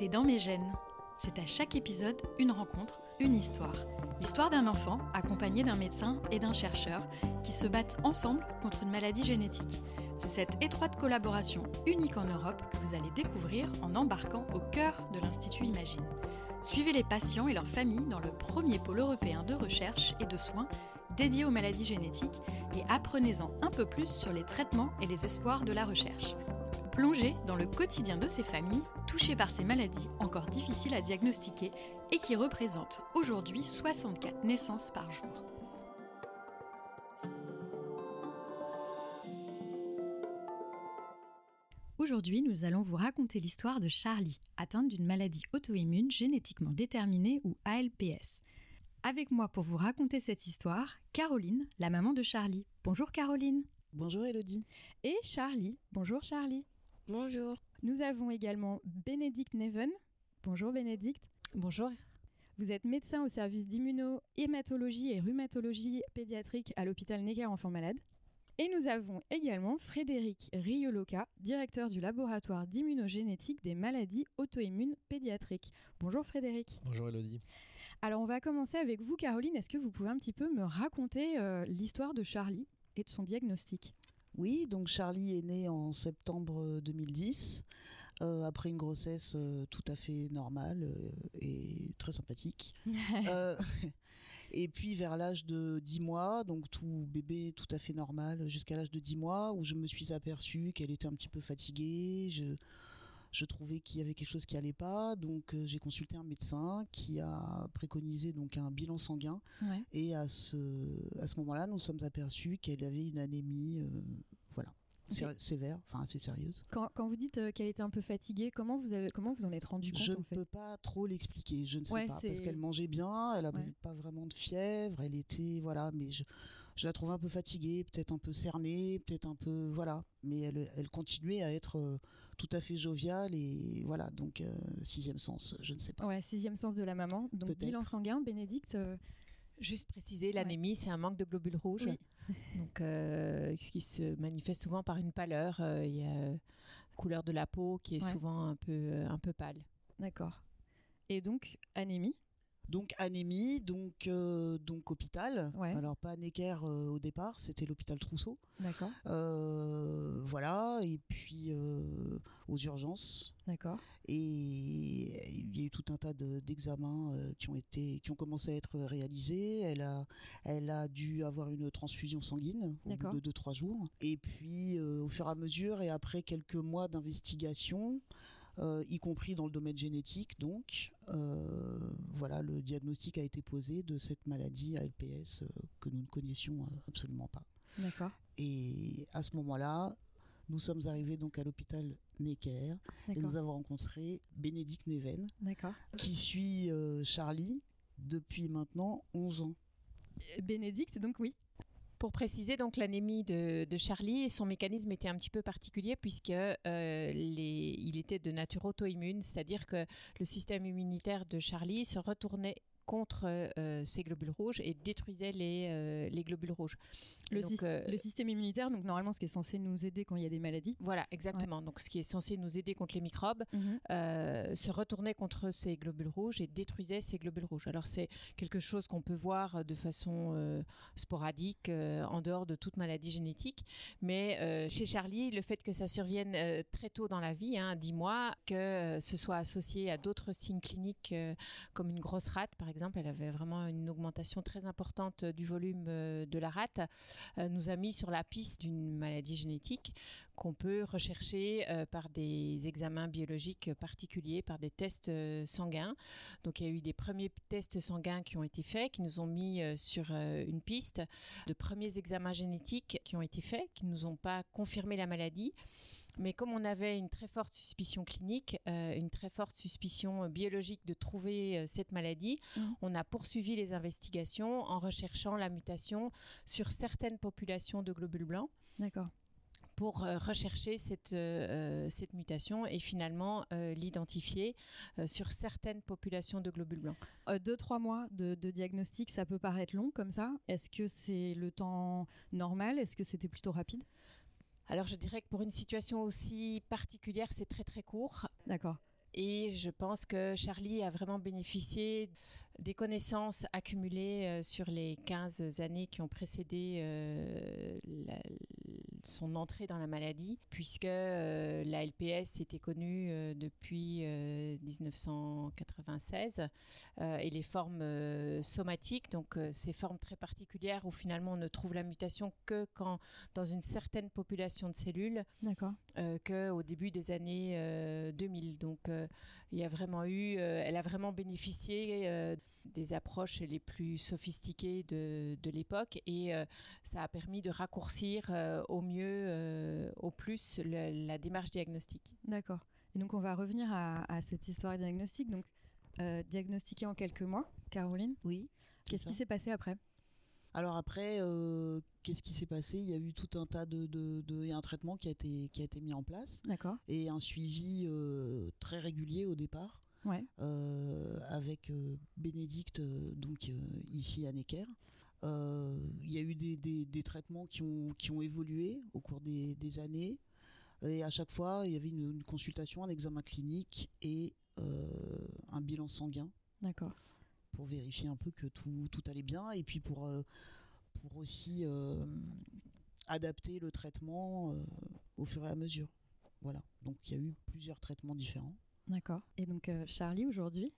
C'est dans mes gènes. C'est à chaque épisode une rencontre, une histoire. L'histoire d'un enfant accompagné d'un médecin et d'un chercheur qui se battent ensemble contre une maladie génétique. C'est cette étroite collaboration unique en Europe que vous allez découvrir en embarquant au cœur de l'Institut Imagine. Suivez les patients et leurs familles dans le premier pôle européen de recherche et de soins dédié aux maladies génétiques et apprenez-en un peu plus sur les traitements et les espoirs de la recherche. Plongez dans le quotidien de ces familles touchées par ces maladies encore difficiles à diagnostiquer et qui représentent aujourd'hui 64 naissances par jour. Aujourd'hui, nous allons vous raconter l'histoire de Charlie, atteinte d'une maladie auto-immune génétiquement déterminée ou ALPS. Avec moi pour vous raconter cette histoire, Caroline, la maman de Charlie. Bonjour Caroline. Bonjour Elodie. Et Charlie. Bonjour Charlie. Bonjour. Nous avons également Bénédicte Neven. Bonjour Bénédicte. Bonjour. Vous êtes médecin au service d'immuno-hématologie et rhumatologie pédiatrique à l'hôpital Necker Enfants Malades. Et nous avons également Frédéric Rioloca, directeur du laboratoire d'immunogénétique des maladies auto-immunes pédiatriques. Bonjour Frédéric. Bonjour Elodie. Alors on va commencer avec vous Caroline. Est-ce que vous pouvez un petit peu me raconter euh, l'histoire de Charlie et de son diagnostic? Oui, donc Charlie est né en septembre 2010, euh, après une grossesse euh, tout à fait normale euh, et très sympathique. Euh, et puis vers l'âge de 10 mois, donc tout bébé tout à fait normal, jusqu'à l'âge de 10 mois, où je me suis aperçue qu'elle était un petit peu fatiguée. Je, je trouvais qu'il y avait quelque chose qui allait pas, donc euh, j'ai consulté un médecin qui a préconisé donc un bilan sanguin. Ouais. Et à ce, à ce moment-là, nous sommes aperçus qu'elle avait une anémie, euh, voilà, sé- sévère, enfin assez sérieuse. Quand, quand vous dites euh, qu'elle était un peu fatiguée, comment vous, avez, comment vous en êtes rendu compte Je ne peux pas trop l'expliquer, je ne sais Ouais, pas, parce qu'elle mangeait bien, elle avait Ouais. pas vraiment de fièvre, elle était, voilà, mais je, je la trouvais un peu fatiguée, peut-être un peu cernée, peut-être un peu, voilà, mais elle, elle continuait à être euh, tout à fait joviale et voilà, donc euh, sixième sens, je ne sais pas. Ouais, sixième sens de la maman. Donc bilan sanguin, Bénédicte. euh, Juste préciser, l'anémie, c'est un manque de globules rouges. Oui. Donc, euh, ce qui se manifeste souvent par une pâleur. Euh, Il y a euh, couleur de la peau qui est Ouais. souvent un peu, un peu pâle. D'accord. Et donc anémie? Donc anémie, donc euh, donc hôpital. Ouais. Alors pas Necker euh, au départ, c'était l'hôpital Trousseau. D'accord. Euh, voilà, et puis aux urgences. D'accord. Et il y a eu tout un tas de- d'examens qui ont été, qui ont commencé à être réalisés. Elle a, elle a dû avoir une transfusion sanguine au bout de 2-3 jours. Et puis, au fur et à mesure, et après quelques mois d'investigation, y compris dans le domaine génétique, donc, euh, voilà, le diagnostic a été posé de cette maladie ALPS euh, que nous ne connaissions euh, absolument pas. D'accord. Et à ce moment-là, nous sommes arrivés donc à l'hôpital Necker et nous avons rencontré Bénédicte Neven qui suit euh, Charlie depuis maintenant 11 ans. Euh, Bénédicte, donc oui. Pour préciser, donc l'anémie de, de Charlie, son mécanisme était un petit peu particulier puisque euh, il était de nature auto-immune, c'est-à-dire que le système immunitaire de Charlie se retournait contre euh, ces globules rouges et détruisait les, euh, les globules rouges. Le, Donc, syst- euh, le système immunitaire, donc normalement ce qui est censé nous aider quand il y a des maladies. Voilà, exactement. Donc, ce qui est censé nous aider contre les microbes Mhm. euh, se retournait contre ces globules rouges et détruisait ces globules rouges. Alors, c'est quelque chose qu'on peut voir de façon euh, sporadique euh, en dehors de toute maladie génétique. Mais euh, chez Charlie, le fait que ça survienne euh, très tôt dans la vie, hein, 10 mois, que euh, ce soit associé à d'autres signes cliniques euh, comme une grosse rate, par exemple, elle avait vraiment une augmentation très importante du volume euh, de la rate, euh, nous a mis sur la piste d'une maladie génétique qu'on peut rechercher euh, par des examens biologiques particuliers, par des tests sanguins. Donc il y a eu des premiers tests sanguins qui ont été faits, qui nous ont mis sur une piste, de premiers examens génétiques qui ont été faits, qui ne nous ont pas confirmé la maladie. Mais comme on avait une très forte suspicion clinique, euh, une très forte suspicion euh, biologique de trouver euh, cette maladie, Mhm. on a poursuivi les investigations en recherchant la mutation sur certaines populations de globules blancs D'accord. pour euh, rechercher cette, euh, cette mutation et finalement euh, l'identifier sur certaines populations de globules blancs. Deux, trois mois de, de diagnostic, ça peut paraître long comme ça. Est-ce que c'est le temps normal? Est-ce que c'était plutôt rapide? Alors je dirais que pour une situation aussi particulière, c'est très très court. D'accord. Et je pense que Charlie a vraiment bénéficié des connaissances accumulées euh, sur les 15 années qui ont précédé euh, son entrée dans la maladie, puisque euh, la LPS était connue depuis 1996 et les formes somatiques, donc ces formes très particulières où finalement on ne trouve la mutation que quand dans une certaine population de cellules, qu'au début des années 2000. Donc il y a vraiment eu, elle a vraiment bénéficié des approches les plus sophistiquées de, de l'époque et euh, ça a permis de raccourcir euh, au mieux, euh, au plus la démarche diagnostique. D'accord. Et donc on va revenir à, cette histoire diagnostique. Donc diagnostiqué en quelques mois, Caroline. Oui. Qu'est-ce qui s'est passé après? Alors après, qu'est-ce qui s'est passé? Il y a eu tout un tas de, de, un traitement qui a été qui a été mis en place. D'accord. Et un suivi très régulier au départ euh, avec euh, Bénédicte, euh, donc ici à Necker. Il y a eu des, des, traitements qui ont, qui ont évolué au cours des, des années. Et à chaque fois, il y avait une, consultation, un examen clinique et un bilan sanguin. D'accord. Pour vérifier un peu que tout, tout allait bien et puis pour, pour aussi adapter le traitement au fur et à mesure. Voilà. Donc il y a eu plusieurs traitements différents. D'accord. Et donc, euh, Charlie, aujourd'hui,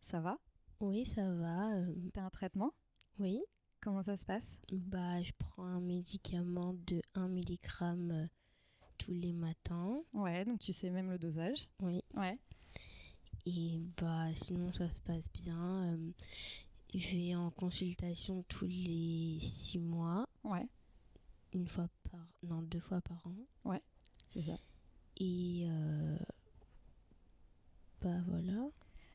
ça va? Oui, ça va. Euh. T'as un traitement? Oui. Comment ça se passe? Bah, je prends un médicament de 1 mg euh, tous les matins. Ouais, donc tu sais même le dosage? Oui. Ouais. Et bah, sinon, ça se passe bien. je vais en consultation tous les 6 mois. Ouais. Une fois par... Non, deux fois par an. Ouais, c'est ça. Et... Bah voilà.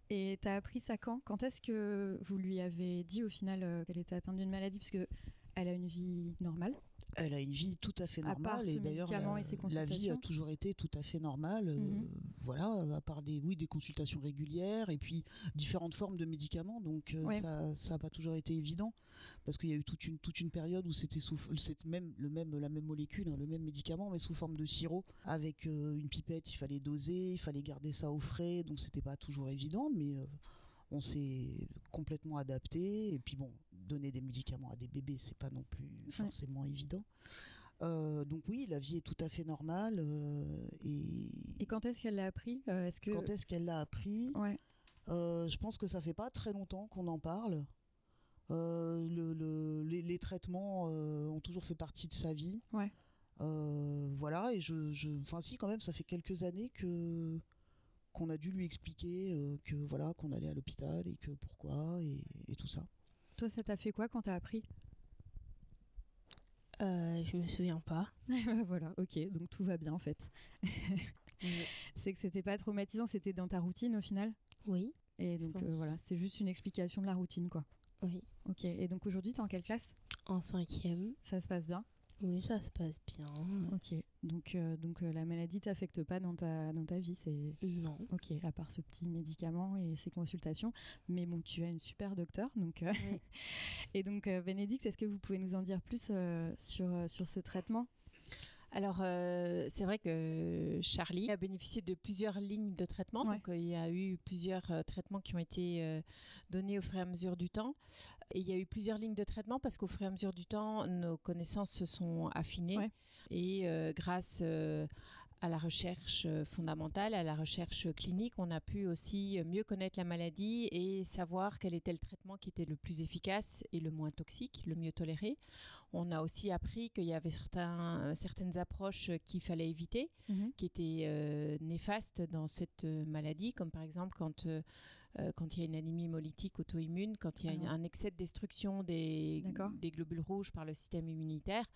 Et tu as appris ça quand? Quand est-ce que vous lui avez dit au final euh, qu'elle était atteinte d'une maladie? Parce qu'elle a une vie normale elle a une vie tout à fait normale et d'ailleurs la, vie a toujours été tout à fait normale. Euh, mhm. voilà, à part des oui des consultations régulières et puis différentes formes de médicaments. Donc euh, ça ça n'a pas toujours été évident parce qu'il y a eu toute une toute une période où c'était sous même le même la même molécule, hein, le même médicament mais sous forme de sirop avec euh, une pipette. Il fallait doser, il fallait garder ça au frais, donc c'était pas toujours évident, mais on s'est complètement adapté. Et puis bon, donner des médicaments à des bébés, c'est pas non plus forcément évident. Euh, donc oui, la vie est tout à fait normale. Euh, et... et quand est-ce qu'elle l'a appris euh, est-ce que... Quand est-ce qu'elle l'a appris ouais. Je pense que ça fait pas très longtemps qu'on en parle. Le, les, traitements ont toujours fait partie de sa vie. Ouais. voilà, et je, je, enfin si quand même, ça fait quelques années que qu'on a dû lui expliquer euh, que voilà qu'on allait à l'hôpital et que pourquoi et, tout ça. Toi, ça t'a fait quoi quand t'as appris? Euh, Je me souviens pas. voilà, ok, donc tout va bien en fait. c'est que c'était pas traumatisant, c'était dans ta routine au final? Oui. Et donc euh, voilà, c'est juste une explication de la routine quoi. Oui. Ok, et donc aujourd'hui, t'es en quelle classe? En cinquième. Ça se passe bien? Oui, ça se passe bien. Ok, donc, euh, donc euh, la maladie t'affecte pas dans ta, dans ta vie c'est Non. Ok, à part ce petit médicament et ces consultations. Mais bon, tu as une super docteur. Donc, euh, et donc, Bénédicte, est-ce que vous pouvez nous en dire plus sur, sur ce traitement? Alors, euh, c'est vrai que Charlie a bénéficié de plusieurs lignes de traitement. Donc, euh, il y a eu plusieurs euh, traitements qui ont été donnés au fur et à mesure du temps. Et il y a eu plusieurs lignes de traitement parce qu'au fur et à mesure du temps, nos connaissances se sont affinées. Et grâce à la recherche euh, fondamentale, à la recherche clinique, on a pu aussi mieux connaître la maladie et savoir quel était le traitement qui était le plus efficace et le moins toxique, le mieux toléré. On a aussi appris qu'il y avait certains, certaines approches qu'il fallait éviter, mhm. qui étaient euh, néfastes dans cette maladie, comme par exemple quand... Euh, quand il y a une anémie hémolytique auto-immune, quand il y a un excès de destruction des, des, globules rouges par le système immunitaire,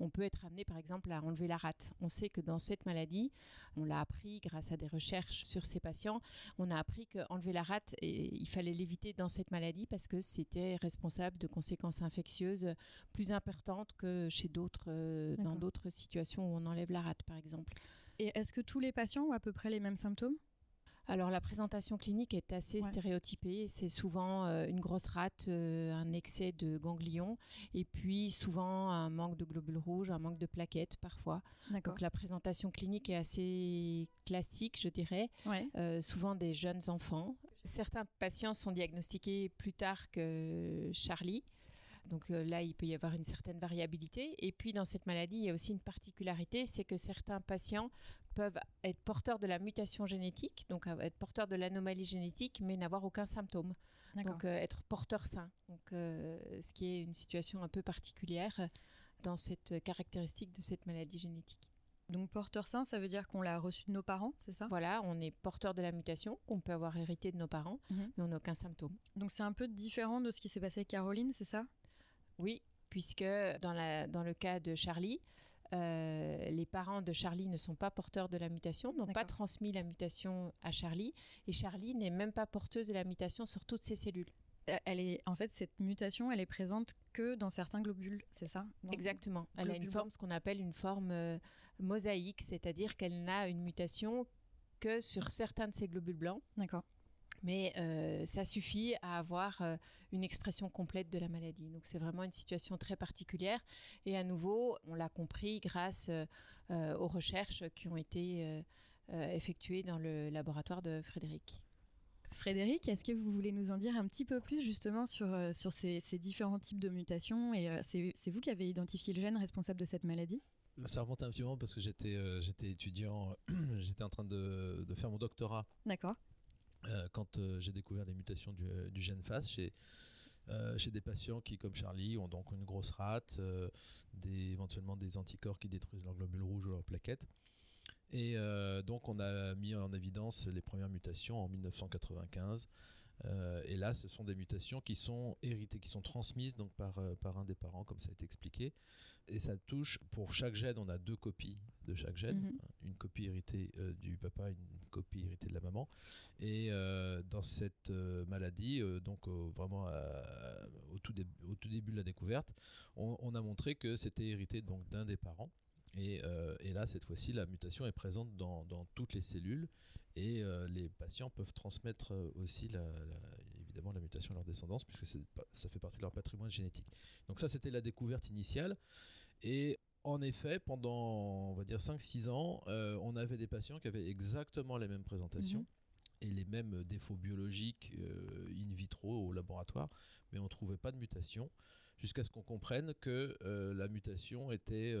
on peut être amené par exemple à enlever la rate. On sait que dans cette maladie, on l'a appris grâce à des recherches sur ces patients, on a appris qu'enlever la rate, il fallait l'éviter dans cette maladie parce que c'était responsable de conséquences infectieuses plus importantes que chez d'autres, euh, dans d'autres situations où on enlève la rate par exemple. Et est-ce que tous les patients ont à peu près les mêmes symptômes? Alors la présentation clinique est assez stéréotypée. C'est souvent euh, une grosse rate, euh, un excès de ganglions et puis souvent un manque de globules rouges, un manque de plaquettes parfois. Donc la présentation clinique est assez classique, je dirais. Euh, souvent des jeunes enfants. Certains patients sont diagnostiqués plus tard que Charlie. Donc là, il peut y avoir une certaine variabilité. Et puis dans cette maladie, il y a aussi une particularité, c'est que certains patients peuvent être porteurs de la mutation génétique, donc être porteurs de l'anomalie génétique, mais n'avoir aucun symptôme. Donc euh, être porteur sain. Donc, euh, ce qui est une situation un peu particulière euh, dans cette caractéristique de cette maladie génétique. Donc porteur sain, ça veut dire qu'on l'a reçu de nos parents, c'est ça? Voilà, on est porteur de la mutation qu'on peut avoir hérité de nos parents, mhm. mais on n'a aucun symptôme. Donc c'est un peu différent de ce qui s'est passé avec Caroline, c'est ça? Oui, puisque dans, la, dans le cas de Charlie, euh, les parents de Charlie ne sont pas porteurs de la mutation, n'ont pas transmis la mutation à Charlie, et Charlie n'est même pas porteuse de la mutation sur toutes ses cellules. Euh, elle est, en fait, cette mutation, elle est présente que dans certains globules, c'est ça? Exactement. Elle a une forme, ce qu'on appelle une forme euh, mosaïque, c'est-à-dire qu'elle n'a une mutation que sur certains de ces globules blancs. D'accord mais euh, ça suffit à avoir euh, une expression complète de la maladie. Donc c'est vraiment une situation très particulière et à nouveau, on l'a compris grâce euh, aux recherches qui ont été effectuées dans le laboratoire de Frédéric. Frédéric, est-ce que vous voulez nous en dire un petit peu plus justement sur, sur ces, ces, différents types de mutations Et c'est vous qui avez identifié le gène responsable de cette maladie? Ça remonte un petit moment parce que j'étais j'étais étudiant, j'étais en train de, de, faire mon doctorat. D'accord. Euh, quand euh, j'ai découvert les mutations du, euh, gène FAS chez, des patients qui, comme Charlie, ont donc une grosse rate, éventuellement des anticorps qui détruisent leurs globules rouges ou leurs plaquettes. Et donc on a mis en évidence les premières mutations en 1995 euh, et là, ce sont des mutations qui sont héritées, qui sont transmises donc par, euh, par un des parents, comme ça a été expliqué. Et ça touche, pour chaque gène, on a deux copies de chaque gène, mhm. une copie héritée euh, du papa, une copie héritée de la maman. Et dans cette maladie, donc vraiment au, tout au tout début de la découverte, on, on a montré que c'était hérité donc d'un des parents. Euh, et, là, cette fois-ci, la mutation est présente dans, toutes les cellules et euh, les patients peuvent transmettre euh, aussi évidemment la mutation à leur descendance puisque ça fait partie de leur patrimoine génétique. Donc ça, c'était la découverte initiale. Et en effet, pendant, on va dire, 5-6 ans, on avait des patients qui avaient exactement les mêmes présentations. Mhm. et les mêmes défauts biologiques in vitro au laboratoire, mais on ne trouvait pas de mutation, jusqu'à ce qu'on comprenne que la mutation était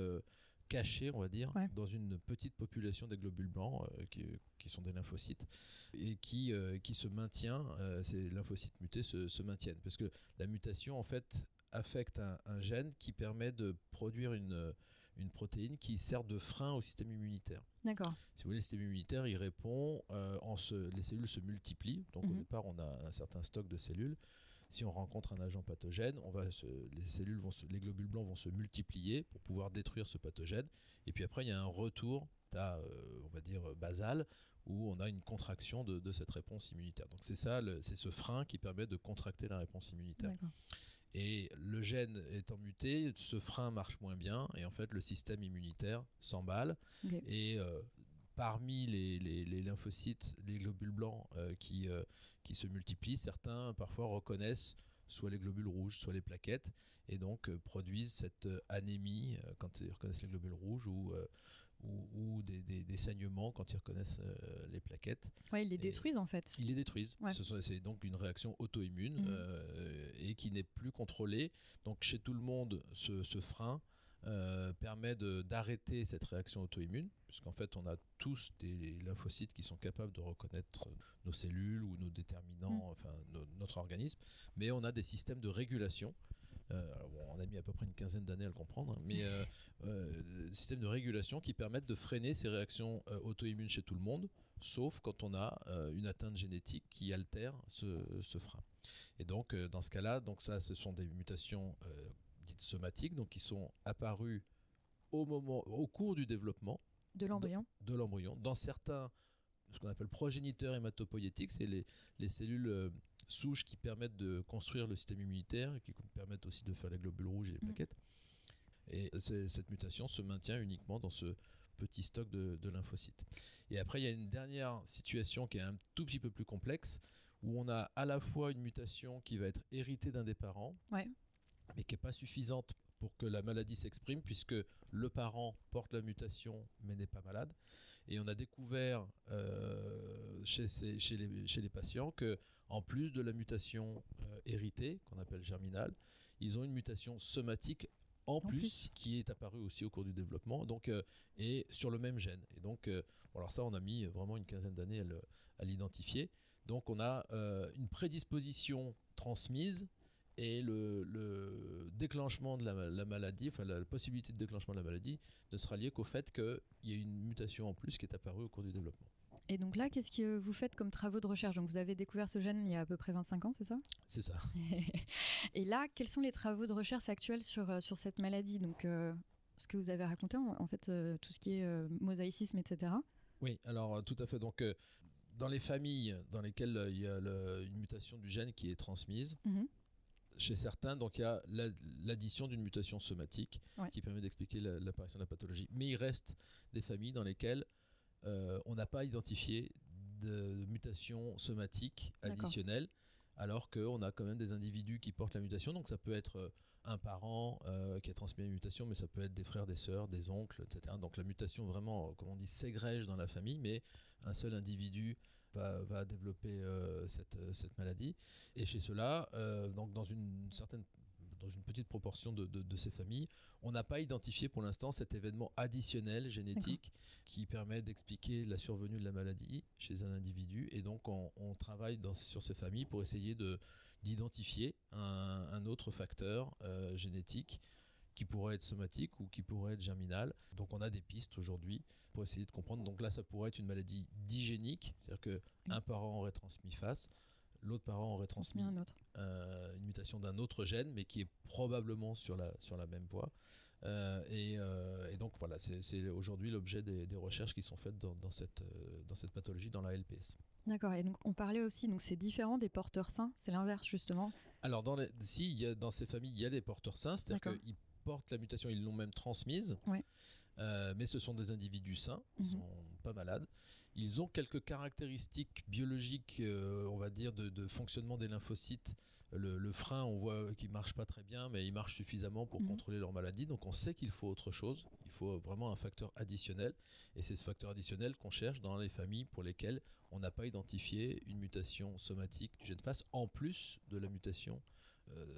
caché, on va dire, dans une petite population des globules blancs euh, qui, sont des lymphocytes et qui, euh, qui se maintient, euh, ces lymphocytes mutés se, maintiennent. Parce que la mutation, en fait, affecte un, gène qui permet de produire une, une protéine qui sert de frein au système immunitaire. D'accord. Si vous voulez, le système immunitaire, il répond, en se, les cellules se multiplient. Donc au mhm. départ, on a un certain stock de cellules si on rencontre un agent pathogène, on va les cellules vont les globules blancs vont se multiplier pour pouvoir détruire ce pathogène. Et puis après, il y a un retour, euh, on va dire basal, où on a une contraction de, cette réponse immunitaire. Donc c'est ça, c'est ce frein qui permet de contracter la réponse immunitaire. Et le gène étant muté, ce frein marche moins bien et en fait le système immunitaire s'emballe et euh, parmi les, lymphocytes, les globules blancs euh, qui, euh, qui se multiplient, certains parfois reconnaissent soit les globules rouges, soit les plaquettes, et donc euh, produisent cette anémie quand ils reconnaissent les globules rouges ou, ou, des, saignements quand ils reconnaissent les plaquettes. Oui, ils les détruisent en fait. Ils les détruisent. C'est donc une réaction auto-immune mmh. et qui n'est plus contrôlée. Donc chez tout le monde, ce, ce frein euh, permet d'arrêter cette réaction auto-immune, puisqu'en fait on a tous des lymphocytes qui sont capables de reconnaître nos cellules ou nos déterminants, mm. enfin notre organisme, mais on a des systèmes de régulation. Euh, on a mis à peu près une quinzaine d'années à le comprendre, hein, mais euh, euh systèmes de régulation qui permettent de freiner ces réactions auto-immunes chez tout le monde, sauf quand on a une atteinte génétique qui altère ce, ce frein. Et donc dans ce cas-là, donc ça, ce sont des mutations dites somatiques, donc qui sont apparues au moment, au cours du développement de l'embryon. De, l'embryon. Dans certains, ce qu'on appelle progéniteurs hématopoïétiques, c'est les, les, cellules euh, souches qui permettent de construire le système immunitaire et qui permettent aussi de faire les globules rouges et les mm. plaquettes. Et cette mutation se maintient uniquement dans ce petit stock de, de lymphocytes. Et après, il y a une dernière situation qui est un tout petit peu plus complexe, où on a à la fois une mutation qui va être héritée d'un des parents, Ouais. Mais qui n'est pas suffisante pour que la maladie s'exprime, puisque le parent porte la mutation mais n'est pas malade. Et on a découvert euh, chez, ces- chez les, chez les patients que, en plus de la mutation euh, héritée, qu'on appelle germinale, ils ont une mutation somatique en, plus, plus. qui est apparue aussi au cours du développement, donc euh, et sur le même gène. Et donc, bon, alors ça, on a mis vraiment une quinzaine d'années à l'identifier. Donc, on a une prédisposition transmise et le, le déclenchement de la, la maladie, enfin la, possibilité de déclenchement de la maladie, ne sera liée qu'au fait qu'il y ait une mutation en plus qui est apparue au cours du développement. Et donc là, qu'est-ce que vous faites comme travaux de recherche? Donc vous avez découvert ce gène il y a à peu près 25 ans, c'est ça? C'est ça. Et là, quels sont les travaux de recherche actuels sur, euh, sur cette maladie? Donc euh, ce que vous avez raconté, en, fait, euh, tout ce qui est euh, mosaïcisme, etc. Oui, alors tout à fait. Donc, dans les familles dans lesquelles il y a le- une mutation du gène qui est transmise, Mhm. Chez certains, donc il y a la- l'addition d'une mutation somatique Ouais. qui permet d'expliquer la- l'apparition de la pathologie. Mais il reste des familles dans lesquelles euh, on n'a pas identifié de mutation somatique additionnelle, alors qu'on a quand même des individus qui portent la mutation. Donc ça peut être euh, un parent euh, qui a transmis une mutation, mais ça peut être des frères, des sœurs, des oncles, etc. Donc la mutation vraiment, comme on dit, s'égrège dans la famille, mais un seul individu va, va développer euh, cette, euh, cette maladie. Et chez ceux-là, euh, donc dans une certaine dans une petite proportion de, de- de ces familles, on n'a pas identifié pour l'instant cet événement additionnel génétique qui permet d'expliquer la survenue de la maladie chez un individu. Et donc, on, on travaille dans- sur ces familles pour essayer de d'identifier un, un autre facteur euh, génétique qui pourrait être somatique ou qui pourrait être germinal. Donc on a des pistes aujourd'hui pour essayer de comprendre. Donc là, ça pourrait être une maladie digénique, c'est-à-dire que Oui. un parent aurait transmis face, l'autre parent aurait transmis un autre. euh, une mutation d'un autre gène, mais qui est probablement sur la, sur la même voie. Euh, et, euh, et donc voilà, c'est aujourd'hui l'objet des, des recherches qui sont faites dans, dans cette, euh, dans cette pathologie, dans la LPS. D'accord. Et donc on parlait aussi, donc c'est différent des porteurs sains, c'est l'inverse justement. Alors, dans les, si, il y a, dans ces familles, il y a des porteurs sains, c'est-à-dire qu'ils portent la mutation, ils l'ont même transmise, Ouais. Euh, mais ce sont des individus sains, ils Mhm. sont pas malades. Ils ont quelques caractéristiques biologiques, euh, on va dire, de, de fonctionnement des lymphocytes. Le, le frein, on voit qu'il marche pas très bien, mais il marche suffisamment pour Mhm. contrôler leur maladie. Donc, on sait qu'il faut autre chose. Il faut vraiment un facteur additionnel. Et c'est ce facteur additionnel qu'on cherche dans les familles pour lesquelles on n'a pas identifié une mutation somatique du gène face, en plus de la mutation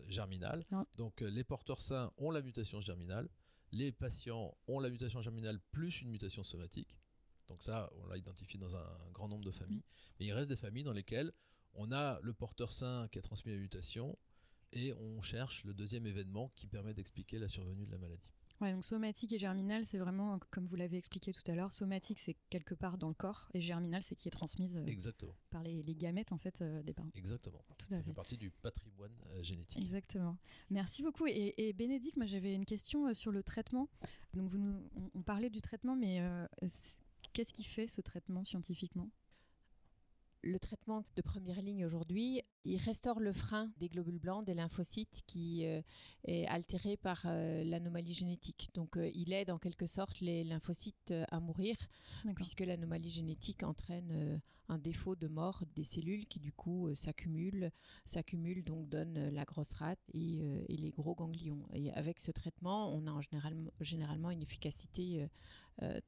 germinale. Non. Donc, euh, les porteurs sains ont la mutation germinale. Les patients ont la mutation germinale plus une mutation somatique. Donc ça, on l'a identifié dans un, un grand nombre de familles. Mais il reste des familles dans lesquelles on a le porteur sain qui a transmis la mutation et on cherche le deuxième événement qui permet d'expliquer la survenue de la maladie. Ouais, donc somatique et germinal, c'est vraiment, comme vous l'avez expliqué tout à l'heure, somatique c'est quelque part dans le corps et germinal c'est qui est transmise euh, Exactement, par les, les gamètes en fait euh, des parents. exactement. Tout à Ça fait. fait partie du patrimoine euh, génétique. Exactement. Merci beaucoup. Et, et Bénédicte, moi j'avais une question sur le traitement. Donc vous nous- on, on parlait du traitement, mais qu'est-ce qui fait ce traitement scientifiquement? Le traitement de première ligne aujourd'hui, il restaure le frein des globules blancs, des lymphocytes qui euh, est altéré par euh, l'anomalie génétique. Donc euh, il aide en quelque sorte les lymphocytes à mourir puisque l'anomalie génétique entraîne un défaut de mort des cellules qui du coup s'accumulent, s'accumulent donc donne la grosse rate et, et les gros ganglions. Et avec ce traitement, on a en général, généralement une efficacité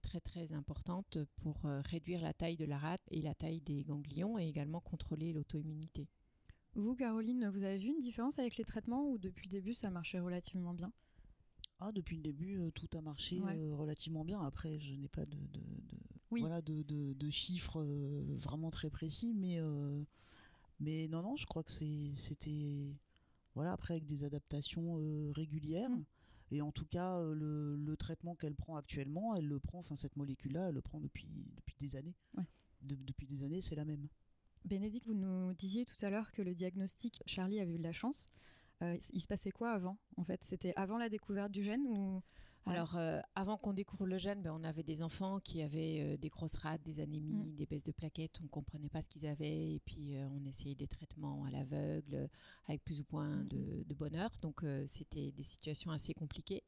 très très importante pour euh, réduire la taille de la rate et la taille des ganglions et également contrôler l'auto-immunité. Vous, Caroline, vous avez vu une différence avec les traitements ou depuis le début ça marchait relativement bien? Ah, depuis le début, euh, tout a marché Ouais. euh, relativement bien. Après, je n'ai pas de, de, de- Oui. voilà, de, de- de chiffres euh, vraiment très précis, mais, euh, mais non, non, je crois que c'était. Voilà, après, avec des adaptations euh, régulières. Mm. Et en tout cas, euh, le, le traitement qu'elle prend actuellement, elle le prend, enfin, cette molécule-là, elle le prend depuis, depuis des années. Ouais. De- depuis des années, c'est la même. Bénédicte, vous nous disiez tout à l'heure que le diagnostic, Charlie avait eu de la chance. Euh, il se passait quoi avant En fait, c'était avant la découverte du gène ou Alors, euh, avant qu'on découvre le gène, ben, on avait des enfants qui avaient euh, des grosses rades, des anémies, Mm. des baisses de plaquettes. On ne comprenait pas ce qu'ils avaient. Et puis, euh, on essayait des traitements à l'aveugle, avec plus ou moins Mm. de, de bonheur. Donc, c'était des situations assez compliquées.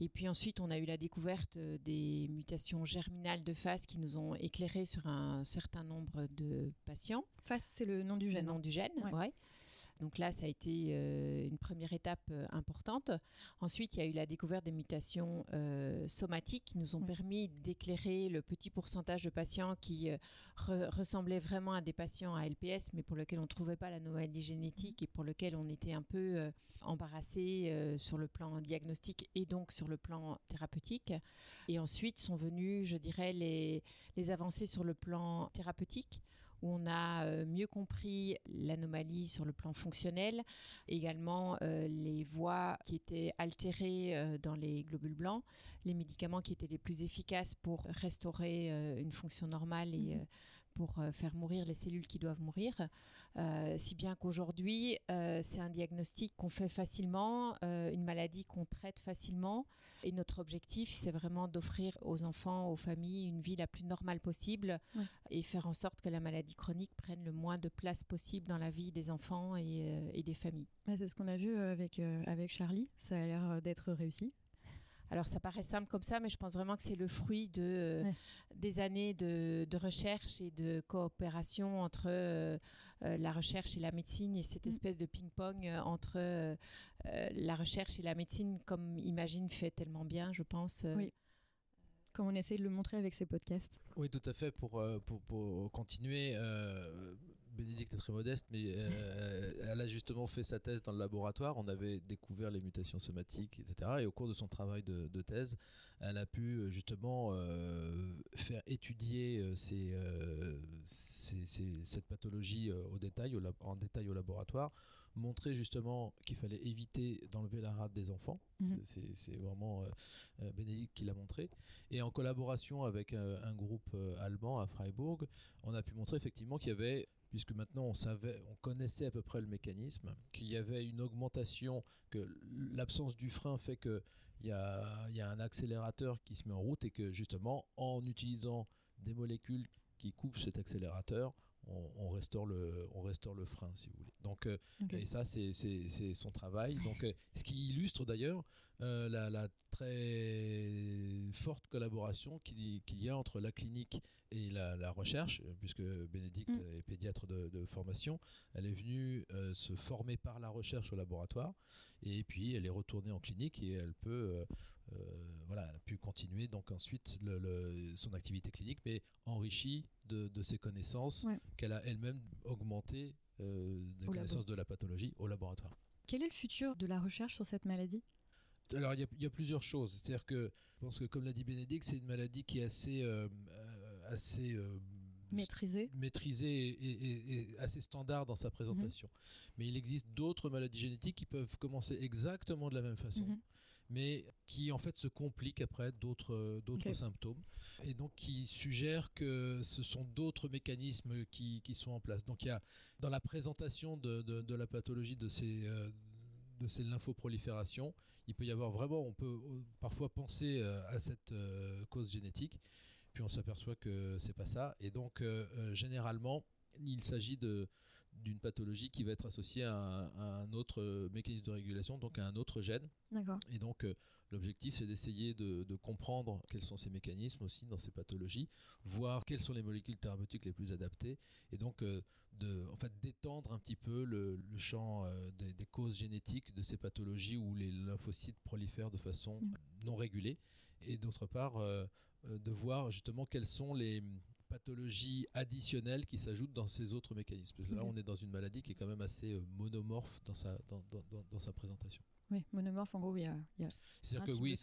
Et puis ensuite, on a eu la découverte des mutations germinales de phase qui nous ont éclairé sur un certain nombre de patients. Face, c'est le nom du Le gène. nom du gène, Ouais. ouais. Donc là, ça a été euh, une première étape euh, importante. Ensuite, il y a eu la découverte des mutations euh, somatiques qui nous ont permis d'éclairer le petit pourcentage de patients qui re- ressemblaient vraiment à des patients à LPS, mais pour lesquels on ne trouvait pas l'anomalie génétique et pour lesquels on était un peu embarrassé sur le plan diagnostique et donc sur le plan thérapeutique. Et ensuite sont venues, je dirais, les, les avancées sur le plan thérapeutique où on a euh, mieux compris l'anomalie sur le plan fonctionnel, également euh, les voies qui étaient altérées euh, dans les globules blancs, les médicaments qui étaient les plus efficaces pour restaurer une fonction normale et Mhm. euh, pour faire mourir les cellules qui doivent mourir. Euh, si bien qu'aujourd'hui, euh, c'est un diagnostic qu'on fait facilement, euh, une maladie qu'on traite facilement. Et notre objectif, c'est vraiment d'offrir aux enfants, aux familles, une vie la plus normale possible Ouais. et faire en sorte que la maladie chronique prenne le moins de place possible dans la vie des enfants et, et des familles. Ouais, c'est ce qu'on a vu avec, avec Charlie. Ça a l'air d'être réussi. Alors ça paraît simple comme ça, mais je pense vraiment que c'est le fruit de, euh, Ouais. des années de, de recherche et de coopération entre euh, euh, la recherche et la médecine et cette Mm. espèce de ping-pong entre euh, la recherche et la médecine, comme Imagine fait tellement bien, je pense. euh. Oui. Comme on essaye de le montrer avec ces podcasts. Oui, tout à fait. Pour, pour, pour continuer, euh, Bénédicte est très modeste, mais euh, elle a justement fait sa thèse dans le laboratoire. On avait découvert les mutations somatiques, etc. Et au cours de son travail de, de thèse, elle a pu euh, justement euh, faire étudier ces, euh, ces- ces- cette pathologie au détail, au lab- en détail au laboratoire, montrer justement qu'il fallait éviter d'enlever la rate des enfants. Mhm. C'est- vraiment Bénédicte qui l'a montré. Et en collaboration avec un groupe allemand à Freiburg, on a pu montrer effectivement qu'il y avait, puisque maintenant on savait, on connaissait à peu près le mécanisme, qu'il y avait une augmentation, que l'absence du frein fait que il y a, y a un accélérateur qui se met en route et que justement en utilisant des molécules qui coupent cet accélérateur, on, on restaure le, on restaure le frein, si vous voulez. Donc, euh, et ça, c'est son travail. Donc, euh, ce qui illustre d'ailleurs euh, la, la très forte collaboration qu'il y a entre la clinique et la, la recherche, puisque Bénédicte Mm. est pédiatre de, de formation. Elle est venue euh, se former par la recherche au laboratoire, et puis elle est retournée en clinique et elle peut, euh, voilà, elle a pu continuer donc ensuite le- le- son activité clinique, mais enrichie de, de ses connaissances Ouais. qu'elle a elle-même augmentées des connaissances labo. de la pathologie au laboratoire. Quel est le futur de la recherche sur cette maladie? Alors, il y, a- il y a plusieurs choses. C'est-à-dire que, je pense que, comme l'a dit Bénédicte, c'est une maladie qui est assez, euh, assez euh, Maîtrisée maîtrisée et, et- et assez standard dans sa présentation. Mais il existe d'autres maladies génétiques qui peuvent commencer exactement de la même façon. Mhm. mais qui en fait se compliquent après d'autres symptômes et donc qui suggèrent que ce sont d'autres mécanismes qui, qui sont en place. Donc il y a dans la présentation de, de- de la pathologie de ces euh, de ces lymphoproliférations, il peut y avoir vraiment, on peut euh, parfois penser euh, à cette euh, cause génétique, puis on s'aperçoit que c'est pas ça. Et donc généralement, il s'agit de d'une pathologie qui va être associée à un, à un autre euh, mécanisme de régulation, donc à un autre gène. D'accord. Et donc, euh, l'objectif, c'est d'essayer de, de comprendre quels sont ces mécanismes aussi dans ces pathologies, voir quelles sont les molécules thérapeutiques les plus adaptées, et donc euh, de, en fait, d'étendre un petit peu le, le champ euh, des, des causes génétiques de ces pathologies où les lymphocytes prolifèrent de façon Mm. non régulée, et d'autre part, de voir justement quelles sont les pathologies additionnelles qui s'ajoutent dans ces autres mécanismes. Parce que là, on est dans une maladie qui est quand même assez euh, monomorphe dans sa, dans, dans- sa présentation. Oui, monomorphe, en gros, il y a, C'est-à-dire que oui,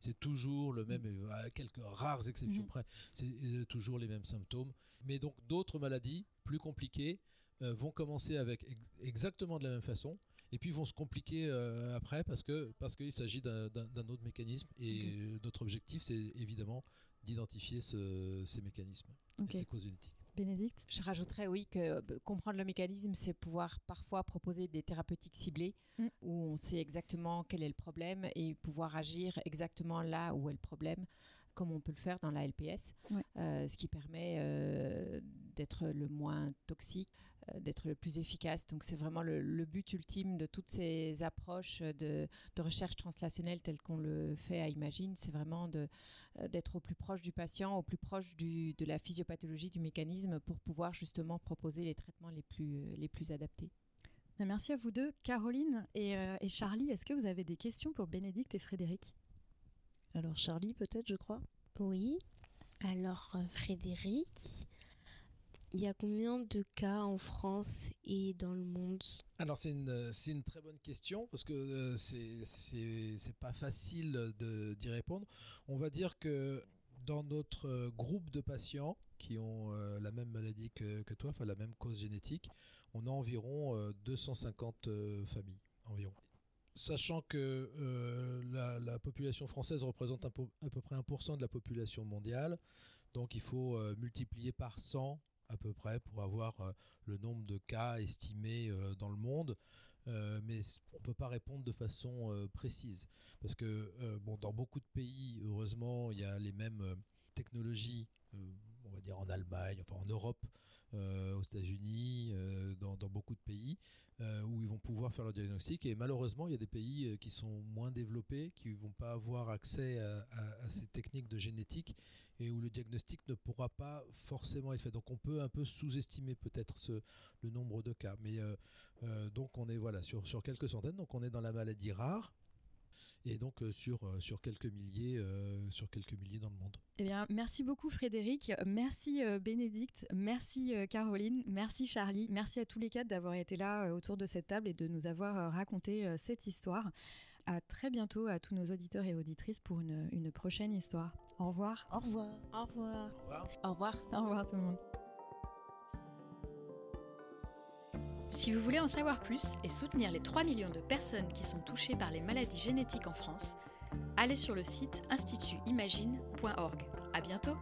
c'est toujours le même, et à quelques rares exceptions Mhm. près, c'est euh, toujours les mêmes symptômes. Mais donc d'autres maladies plus compliquées euh, vont commencer avec ex- exactement de la même façon et puis vont se compliquer euh, après parce que parce qu'il s'agit d'un autre mécanisme et euh, notre objectif c'est évidemment d'identifier ce- ces mécanismes et ces causes génétiques. Bénédicte? Je rajouterais, oui, que euh, comprendre le mécanisme, c'est pouvoir parfois proposer des thérapeutiques ciblées mm. où on sait exactement quel est le problème et pouvoir agir exactement là où est le problème comme on peut le faire dans la LPS, euh, ce qui permet euh, d'être le moins toxique, euh, d'être le plus efficace. Donc c'est vraiment le, but ultime de toutes ces approches de, recherche translationnelle telles qu'on le fait à Imagine, c'est vraiment d'être au plus proche du patient, au plus proche du, de la physiopathologie du mécanisme pour pouvoir justement proposer les traitements les plus, les plus adaptés. Merci à vous deux. Caroline et, et Charlie, est-ce que vous avez des questions pour Bénédicte et Frédéric? Alors Charlie, peut-être, je crois? Oui. Alors euh, Frédéric, il y a combien de cas en France et dans le monde Alors c'est une, très bonne question parce que euh, c'est pas facile d'y répondre. On va dire que dans notre euh, groupe de patients qui ont la même maladie que, toi, enfin la même cause génétique, on a environ 250 familles environ sachant que euh, la, population française représente à peu près 1% de la population mondiale, donc il faut euh, multiplier par 100 à peu près pour avoir euh, le nombre de cas estimés dans le monde. mais on ne peut pas répondre de façon précise. Parce que bon, dans beaucoup de pays, heureusement, il y a les mêmes technologies, on va dire en Allemagne, enfin en Europe, euh, aux États-Unis, euh, dans, beaucoup de pays, euh, où ils vont pouvoir faire leur diagnostic. Et malheureusement, il y a des pays qui sont moins développés, qui ne vont pas avoir accès à, ces techniques de génétique et où le diagnostic ne pourra pas forcément être fait. Donc on peut un peu sous-estimer peut-être le nombre de cas. Mais donc on est voilà sur quelques centaines. Donc on est dans la maladie rare et donc euh, sur, euh, sur, quelques milliers, euh, sur quelques milliers dans le monde. Eh bien, merci beaucoup Frédéric, merci Bénédicte, merci Caroline, merci Charlie, merci à tous les quatre d'avoir été là autour de cette table et de nous avoir raconté cette histoire. À très bientôt à tous nos auditeurs et auditrices pour une, une prochaine histoire. Au revoir. Au revoir. Au revoir. Au revoir. Au revoir. Au revoir tout le monde. Si vous voulez en savoir plus et soutenir les 3 millions de personnes qui sont touchées par les maladies génétiques en France, allez sur le site institutimagine.org. À bientôt!